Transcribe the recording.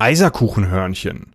Eiserkuchenhörnchen.